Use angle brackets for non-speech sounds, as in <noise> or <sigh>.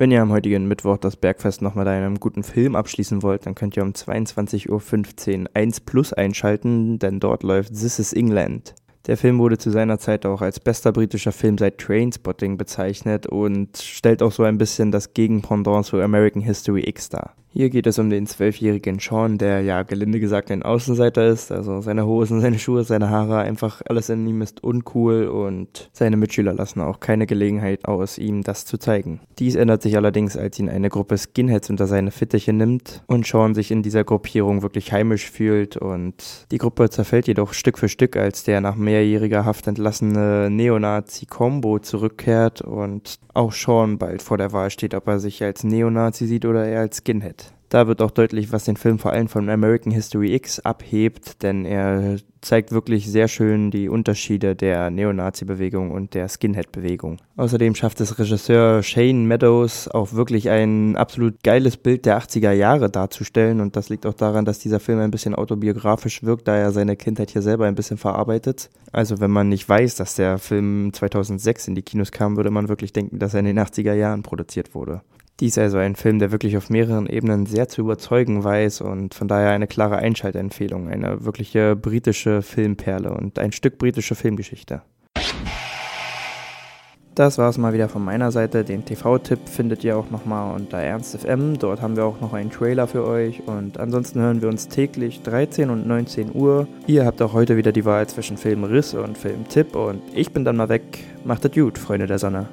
Wenn ihr am heutigen Mittwoch das Bergfest noch mit einem guten Film abschließen wollt, dann könnt ihr um 22.15 Uhr 1 Plus einschalten, denn dort läuft This is England. Der Film wurde zu seiner Zeit auch als bester britischer Film seit Trainspotting bezeichnet und stellt auch so ein bisschen das Gegenpendant zu American History X dar. Hier geht es um den zwölfjährigen Sean, der ja gelinde gesagt ein Außenseiter ist. Also seine Hosen, <laughs> seine Schuhe, seine Haare, einfach alles in ihm ist uncool und seine Mitschüler lassen auch keine Gelegenheit aus, ihm das zu zeigen. Dies ändert sich allerdings, als ihn eine Gruppe Skinheads unter seine Fittiche nimmt und Sean sich in dieser Gruppierung wirklich heimisch fühlt und die Gruppe zerfällt jedoch Stück für Stück, als der nach mehrjähriger Haft entlassene Neonazi-Combo zurückkehrt und auch Sean bald vor der Wahl steht, ob er sich als Neonazi sieht oder eher als Skinhead. Da wird auch deutlich, was den Film vor allem von American History X abhebt, denn er zeigt wirklich sehr schön die Unterschiede der Neonazi-Bewegung und der Skinhead-Bewegung. Außerdem schafft es Regisseur Shane Meadows auch wirklich ein absolut geiles Bild der 80er Jahre darzustellen und das liegt auch daran, dass dieser Film ein bisschen autobiografisch wirkt, da er seine Kindheit hier selber ein bisschen verarbeitet. Also wenn man nicht weiß, dass der Film 2006 in die Kinos kam, würde man wirklich denken, dass er in den 80er Jahren produziert wurde. Dies also ein Film, der wirklich auf mehreren Ebenen sehr zu überzeugen weiß und von daher eine klare Einschaltempfehlung, eine wirkliche britische Filmperle und ein Stück britische Filmgeschichte. Das war es mal wieder von meiner Seite. Den TV-Tipp findet ihr auch nochmal unter ErnstFM. Dort haben wir auch noch einen Trailer für euch. Und ansonsten hören wir uns täglich 13 und 19 Uhr. Ihr habt auch heute wieder die Wahl zwischen Filmriss und Filmtipp. Und ich bin dann mal weg. Macht es gut, Freunde der Sonne.